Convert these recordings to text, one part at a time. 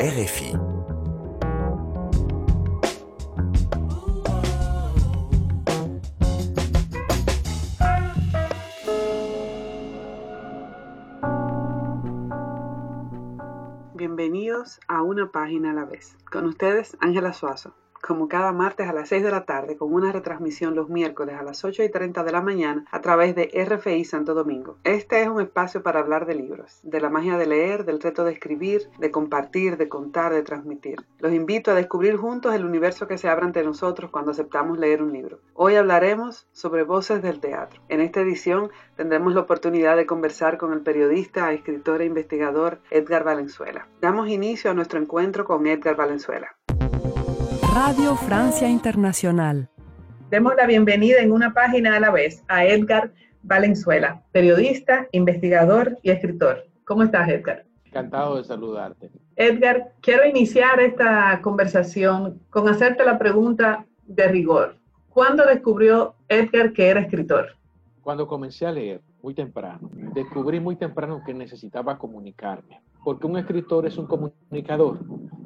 RFI. Bienvenidos a Una Página a la vez. Con ustedes, Ángela Suazo como cada martes a las 6 de la tarde, con una retransmisión los miércoles a las 8 y 30 de la mañana a través de RFI Santo Domingo. Este es un espacio para hablar de libros, de la magia de leer, del reto de escribir, de compartir, de contar, de transmitir. Los invito a descubrir juntos el universo que se abre ante nosotros cuando aceptamos leer un libro. Hoy hablaremos sobre voces del teatro. En esta edición tendremos la oportunidad de conversar con el periodista, escritor e investigador Edgar Valenzuela. Damos inicio a nuestro encuentro con Edgar Valenzuela. Radio Francia Internacional. Demos la bienvenida en una página a la vez a Edgar Valenzuela, periodista, investigador y escritor. ¿Cómo estás, Edgar? Encantado de saludarte. Edgar, quiero iniciar esta conversación con hacerte la pregunta de rigor. ¿Cuándo descubrió Edgar que era escritor? Cuando comencé a leer, muy temprano. Descubrí muy temprano que necesitaba comunicarme porque un escritor es un comunicador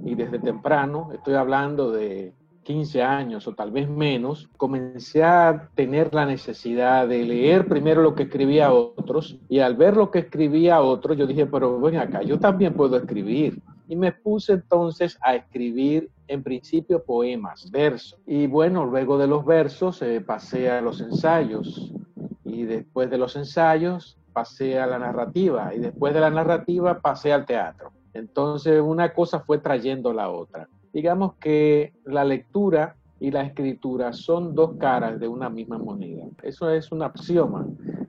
y desde temprano, estoy hablando de 15 años o tal vez menos, comencé a tener la necesidad de leer primero lo que escribía otros y al ver lo que escribía otros yo dije, pero ven acá, yo también puedo escribir. Y me puse entonces a escribir en principio poemas, versos. Y bueno, luego de los versos eh, pasé a los ensayos y después de los ensayos pasé a la narrativa y después de la narrativa pasé al teatro. Entonces una cosa fue trayendo la otra. Digamos que la lectura y la escritura son dos caras de una misma moneda. Eso es un axioma,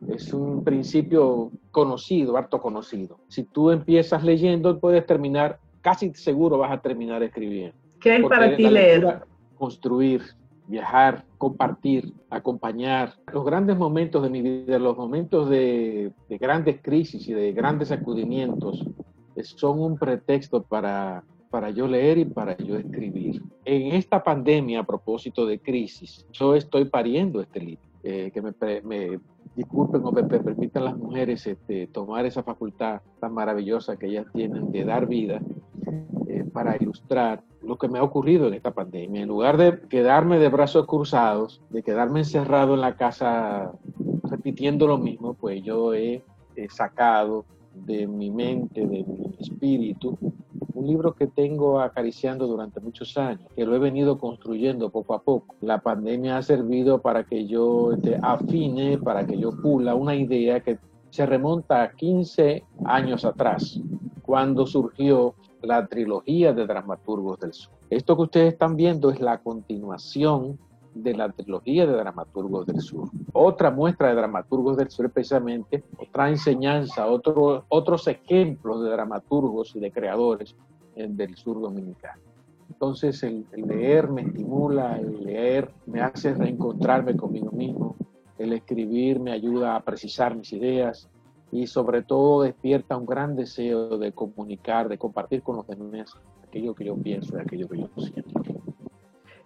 es un principio conocido, harto conocido. Si tú empiezas leyendo, puedes terminar, casi seguro vas a terminar escribiendo. ¿Qué es para ti leer? Construir, viajar, compartir, acompañar. Los grandes momentos de mi vida, los momentos de, grandes crisis y de grandes sacudimientos, son un pretexto para, para yo leer y para yo escribir. En esta pandemia, a propósito de crisis, yo estoy pariendo este libro. Eh, que me, me, disculpen o me, permitan las mujeres este, tomar esa facultad tan maravillosa que ellas tienen de dar vida eh, para ilustrar lo que me ha ocurrido en esta pandemia. En lugar de quedarme de brazos cruzados, de quedarme encerrado en la casa repitiendo lo mismo, pues yo he, sacado de mi mente, de mi espíritu, un libro que tengo acariciando durante muchos años, que lo he venido construyendo poco a poco. La pandemia ha servido para que yo este, afine, para que yo pula una idea que se remonta a 15 años atrás, cuando surgió la trilogía de dramaturgos del sur. Esto que ustedes están viendo es la continuación de la trilogía de dramaturgos del sur. Otra muestra de dramaturgos del sur precisamente otra enseñanza, otro, otros ejemplos de dramaturgos y de creadores del sur dominicano. Entonces el, el, leer me estimula, el leer me hace reencontrarme conmigo mismo, el escribir me ayuda a precisar mis ideas, y sobre todo despierta un gran deseo de comunicar, de compartir con los demás aquello que yo pienso y aquello que yo siento.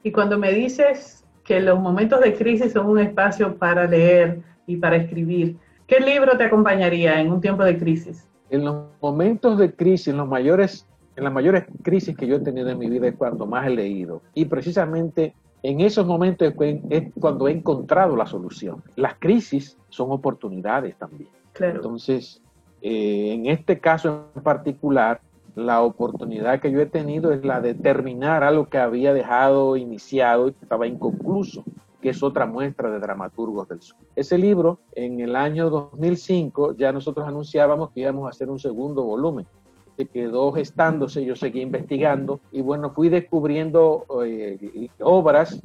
Y cuando me dices que los momentos de crisis son un espacio para leer y para escribir, ¿qué libro te acompañaría en un tiempo de crisis? En los momentos de crisis, en los mayores en las mayores crisis que yo he tenido en mi vida es cuando más he leído. Y precisamente en esos momentos es cuando he encontrado la solución. Las crisis son oportunidades también. Entonces, eh, en este caso en particular, la oportunidad que yo he tenido es la de terminar algo que había dejado iniciado y que estaba inconcluso, que es otra muestra de Dramaturgos del Sur. Ese libro, en el año 2005, ya nosotros anunciábamos que íbamos a hacer un segundo volumen. Se quedó gestándose, yo seguí investigando y bueno, fui descubriendo eh, obras,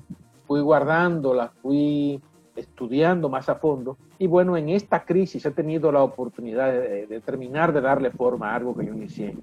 fui guardándolas, fui estudiando más a fondo. Y bueno, en esta crisis he tenido la oportunidad de, terminar de darle forma a algo que yo inicié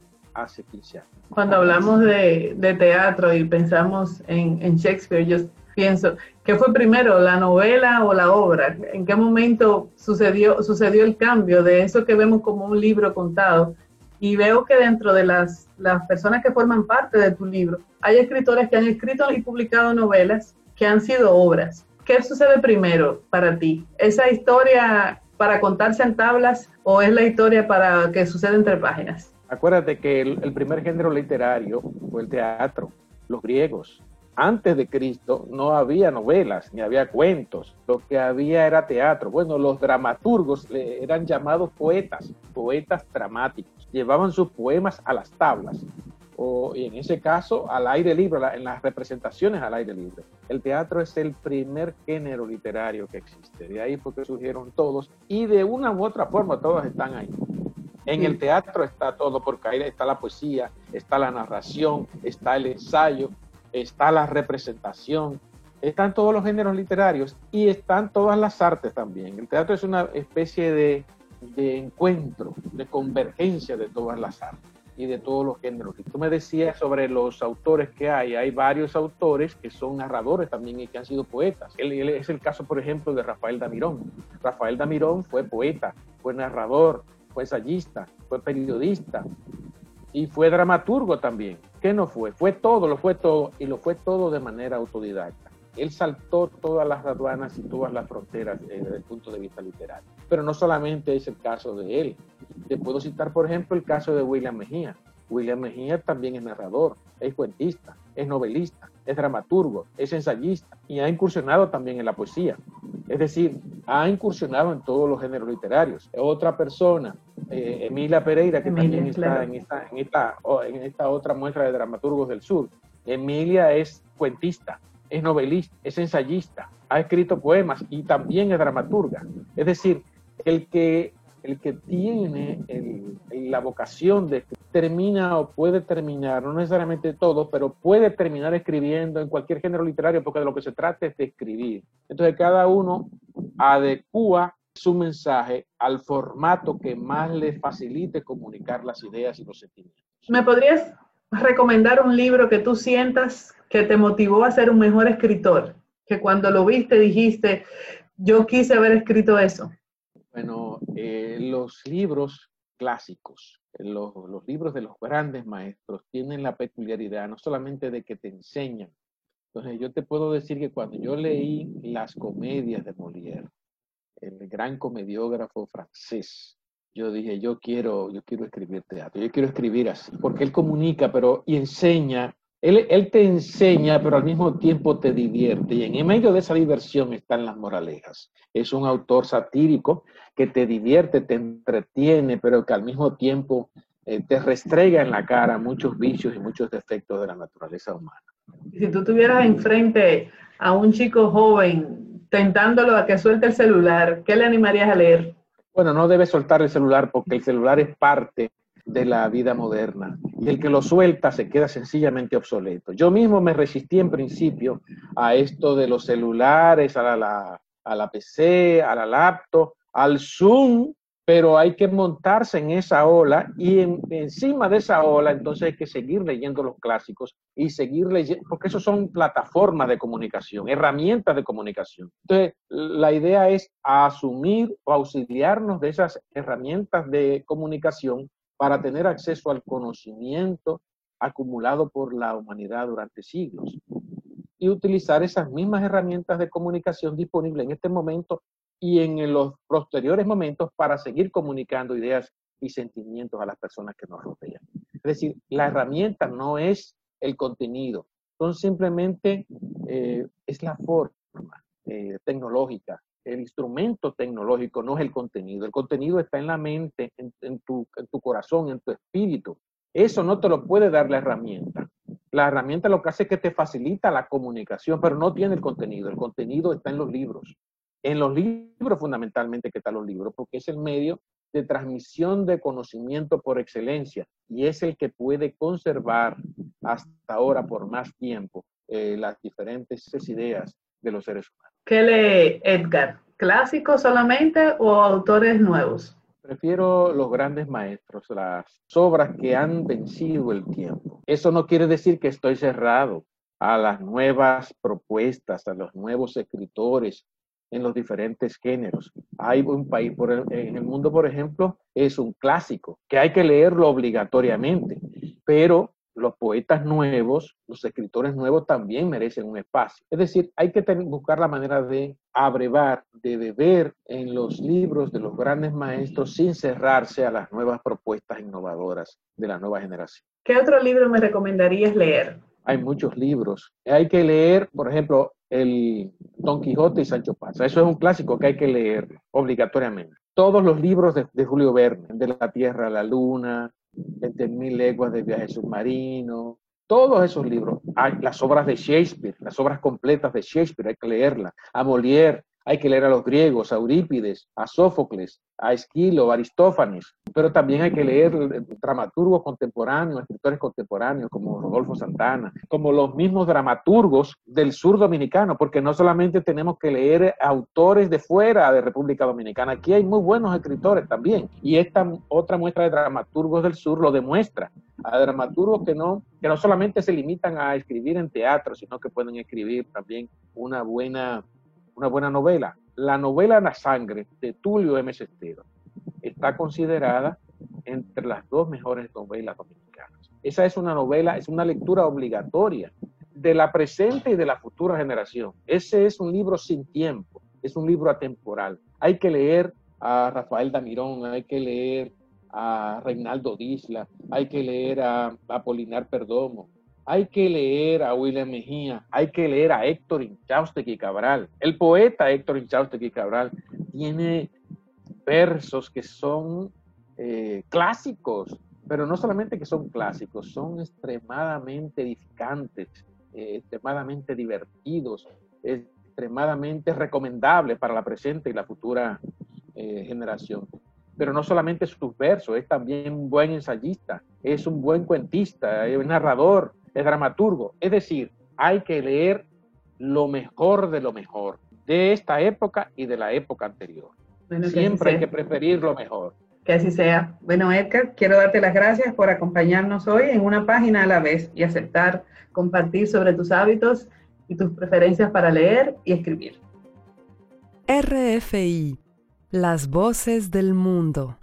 hace 15 años. Cuando hablamos de, de teatro y pensamos en, en, Shakespeare, yo pienso, ¿qué fue primero, la novela o la obra? ¿En qué momento sucedió, sucedió el cambio de eso que vemos como un libro contado? Y veo que dentro de las, las personas que forman parte de tu libro, hay escritores que han escrito y publicado novelas que han sido obras. ¿qué sucede primero para ti? ¿Esa historia para contarse en tablas o es la historia para que suceda entre páginas? Acuérdate que el, primer género literario fue el teatro, los griegos. Antes de Cristo no había novelas ni había cuentos, lo que había era teatro. Bueno, los dramaturgos eran llamados poetas, poetas dramáticos. Llevaban sus poemas a las tablas o en ese caso al aire libre, en las representaciones al aire libre. El teatro es el primer género literario que existe, de ahí porque surgieron todos y de una u otra forma todos están ahí. En el teatro está todo, porque ahí está la poesía, está la narración, está el ensayo, está la representación, están todos los géneros literarios y están todas las artes también. El teatro es una especie de, de encuentro, de convergencia de todas las artes y de todos los géneros. Y tú me decías sobre los autores que hay. Hay varios autores que son narradores también y que han sido poetas. Él, es el caso, por ejemplo, de Rafael Damirón. Rafael Damirón fue poeta, fue narrador, fue ensayista, fue periodista y fue dramaturgo también. ¿Qué no fue? Fue todo, lo fue todo y lo fue todo de manera autodidacta. Él saltó todas las aduanas y todas las fronteras eh, desde el punto de vista literario. Pero no solamente es el caso de él. Te puedo citar, por ejemplo, el caso de William Mejía. William Mejía también es narrador, es cuentista, es novelista, es dramaturgo, es ensayista y ha incursionado también en la poesía. Es decir, ha incursionado en todos los géneros literarios. Otra persona, eh, Emilia Pereira, que también está en esta, en, esta, en esta otra muestra de dramaturgos del sur. Emilia es cuentista, es novelista, es ensayista, ha escrito poemas y también es dramaturga. Es decir, el que, el que tiene la vocación de termina o puede terminar, no necesariamente todo, pero puede terminar escribiendo en cualquier género literario porque de lo que se trata es de escribir. Entonces cada uno adecua su mensaje al formato que más le facilite comunicar las ideas y los sentimientos. ¿Me podrías recomendar un libro que tú sientas que te motivó a ser un mejor escritor? Que cuando lo viste dijiste, yo quise haber escrito eso. Bueno, eh, los libros clásicos, los, libros de los grandes maestros tienen la peculiaridad no solamente de que te enseñan. Entonces yo te puedo decir que cuando yo leí las comedias de Molière, el gran comediógrafo francés, yo dije, yo quiero, yo quiero escribir teatro, yo quiero escribir así, porque él comunica, pero y enseña él, te enseña, pero al mismo tiempo te divierte. Y en medio de esa diversión están las moralejas. Es un autor satírico que te divierte, te entretiene, pero que al mismo tiempo eh, te restrega en la cara muchos vicios y muchos defectos de la naturaleza humana. Si tú tuvieras enfrente a un chico joven tentándolo a que suelte el celular, ¿qué le animarías a leer? Bueno, no debe soltar el celular porque el celular es parte de la vida moderna. Y el que lo suelta se queda sencillamente obsoleto. Yo mismo me resistí en principio a esto de los celulares, a la, a la PC, a la laptop, al Zoom, pero hay que montarse en esa ola y encima de esa ola entonces hay que seguir leyendo los clásicos y seguir leyendo, porque eso son plataformas de comunicación, herramientas de comunicación. Entonces, la idea es asumir o auxiliarnos de esas herramientas de comunicación para tener acceso al conocimiento acumulado por la humanidad durante siglos y utilizar esas mismas herramientas de comunicación disponibles en este momento y en los posteriores momentos para seguir comunicando ideas y sentimientos a las personas que nos rodean. Es decir, la herramienta no es el contenido, son simplemente, eh, es la forma eh, tecnológica el instrumento tecnológico no es el contenido. El contenido está en la mente, en, tu, corazón, en tu espíritu. Eso no te lo puede dar la herramienta. La herramienta lo que hace es que te facilita la comunicación, pero no tiene el contenido. El contenido está en los libros. En los libros fundamentalmente que están los libros, porque es el medio de transmisión de conocimiento por excelencia y es el que puede conservar hasta ahora por más tiempo eh, las diferentes ideas de los seres humanos. ¿Qué lee Edgar? ¿Clásicos solamente o autores nuevos? Prefiero los grandes maestros, las obras que han vencido el tiempo. Eso no quiere decir que estoy cerrado a las nuevas propuestas, a los nuevos escritores en los diferentes géneros. Hay un país por en el mundo, por ejemplo, es un clásico que hay que leerlo obligatoriamente, pero los poetas nuevos, los escritores nuevos también merecen un espacio. Es decir, hay que buscar la manera de abrevar, de beber en los libros de los grandes maestros sin cerrarse a las nuevas propuestas innovadoras de la nueva generación. ¿Qué otro libro me recomendarías leer? Hay muchos libros. Hay que leer, por ejemplo, el Don Quijote y Sancho Panza. Eso es un clásico que hay que leer obligatoriamente. Todos los libros de, de Julio Verne, de la Tierra a la Luna, 20.000 leguas de viaje submarino, todos esos libros, hay las obras de Shakespeare, las obras completas de Shakespeare, hay que leerlas, a Molière, hay que leer a los griegos, a Eurípides, a Sófocles, a Esquilo, a Aristófanes, pero también hay que leer dramaturgos contemporáneos, escritores contemporáneos como Rodolfo Santana, como los mismos dramaturgos del sur dominicano, porque no solamente tenemos que leer autores de fuera de República Dominicana, aquí hay muy buenos escritores también, y esta otra muestra de dramaturgos del sur lo demuestra, a dramaturgos que no, que no solamente se limitan a escribir en teatro, sino que pueden escribir también una buena una buena novela. La novela La sangre de Tulio M. Cestero está considerada entre las dos mejores novelas dominicanas. Esa es una novela, es una lectura obligatoria de la presente y de la futura generación. Ese es un libro sin tiempo, es un libro atemporal. Hay que leer a Rafael Damirón, hay que leer a Reinaldo Disla, hay que leer a Apolinar Perdomo, hay que leer a William Mejía, hay que leer a Héctor Inchaustegui Cabral. El poeta Héctor Inchaustegui Cabral tiene versos que son eh, clásicos, pero no solamente que son clásicos, son extremadamente edificantes, eh, extremadamente divertidos, extremadamente recomendables para la presente y la futura eh, generación. Pero no solamente sus versos, es también un buen ensayista, es un buen cuentista, es un narrador, es dramaturgo. Es decir, hay que leer lo mejor de lo mejor de esta época y de la época anterior. Siempre hay que preferir lo mejor. Que así sea. Bueno, Edgar, quiero darte las gracias por acompañarnos hoy en una página a la vez y aceptar compartir sobre tus hábitos y tus preferencias para leer y escribir. RFI, las voces del mundo.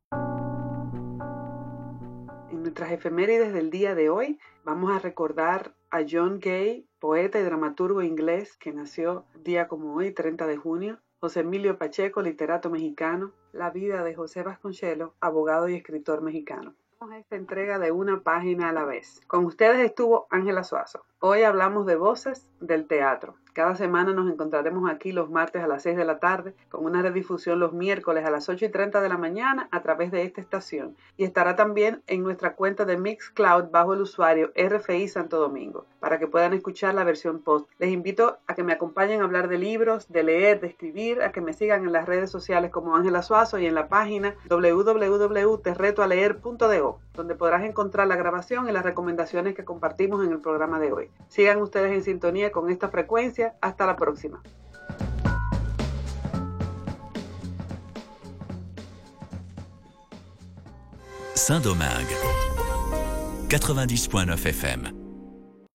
En nuestras efemérides del día de hoy Vamos a recordar a John Gay, poeta y dramaturgo inglés que nació día como hoy, 30 de junio. José Emilio Pacheco, literato mexicano. La vida de José Vasconcelos, abogado y escritor mexicano. Vamos a esta entrega de una página a la vez. Con ustedes estuvo Ángela Suazo. Hoy hablamos de voces del teatro. Cada semana nos encontraremos aquí los martes a las 6 de la tarde con una redifusión los miércoles a las 8 y 30 de la mañana a través de esta estación y estará también en nuestra cuenta de Mixcloud bajo el usuario RFI Santo Domingo para que puedan escuchar la versión post. Les invito a que me acompañen a hablar de libros, de leer, de escribir, a que me sigan en las redes sociales como Ángela Suazo y en la página www.terretoaleer.do donde podrás encontrar la grabación y las recomendaciones que compartimos en el programa de hoy. Sigan ustedes en sintonía con esta frecuencia. Hasta la próxima. Saint-Domingue, 90.9 FM.